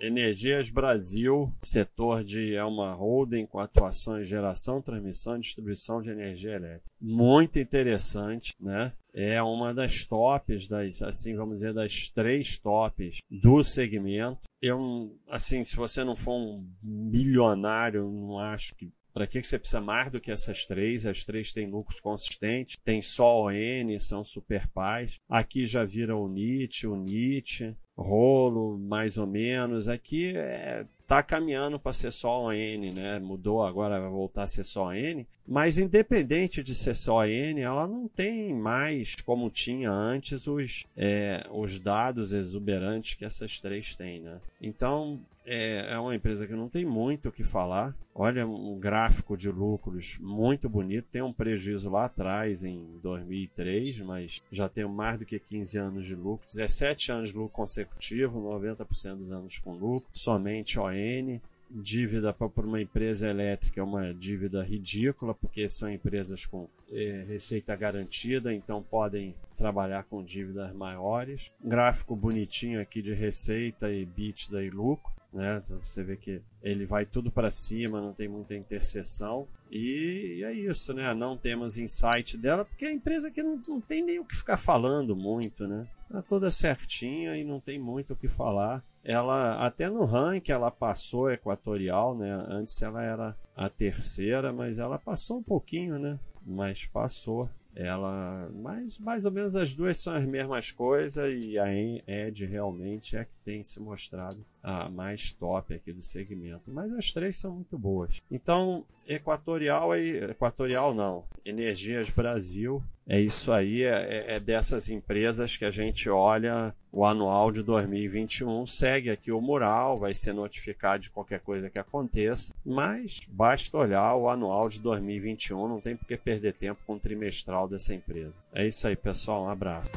Energias Brasil, setor de é uma holding com atuação em geração, transmissão e distribuição de energia elétrica. Muito interessante, né? É uma das tops, das, assim vamos dizer, das três tops do segmento. Eu, assim, se você não for um bilionário, não acho que para que, você precisa mais do que essas três? As três têm lucros consistentes, tem só ON, são super pais. Aqui já vira o NIT, o NIT, rolo, mais ou menos. Aqui é, tá caminhando para ser só ON, né? Mudou agora, vai voltar a ser só ON. Mas independente de ser só ON, ela não tem mais, como tinha antes, os, é, os dados exuberantes que essas três têm, né? Então, é, é uma empresa que não tem muito o que falar. Olha um gráfico de lucros muito bonito. Tem um prejuízo lá atrás, em 2003, mas já tem mais do que 15 anos de lucro. 17 anos de lucro consecutivo, 90% dos anos com lucro. Somente ON dívida para uma empresa elétrica é uma dívida ridícula, porque são empresas com é, receita garantida, então podem trabalhar com dívidas maiores. Gráfico bonitinho aqui de receita, EBITDA e lucro né? Você vê que ele vai tudo para cima, não tem muita interseção. E é isso, né? Não temos insight dela, porque é a empresa que não, não tem nem o que ficar falando muito, né? Tá toda certinha e não tem muito o que falar. Ela, até no ranking, ela passou equatorial, né? Antes ela era a terceira, mas ela passou um pouquinho, né? Mas passou. Ela, mas mais ou menos as duas são as mesmas coisas e a Ed realmente é que tem se mostrado a mais top aqui do segmento. Mas as três são muito boas. Então, Equatorial e Equatorial não, Energias Brasil é isso aí, é, é, dessas empresas que a gente olha o anual de 2021, segue aqui o mural, vai ser notificado de qualquer coisa que aconteça, mas basta olhar o anual de 2021, não tem por que perder tempo com o trimestral dessa empresa. É isso aí, pessoal, um abraço.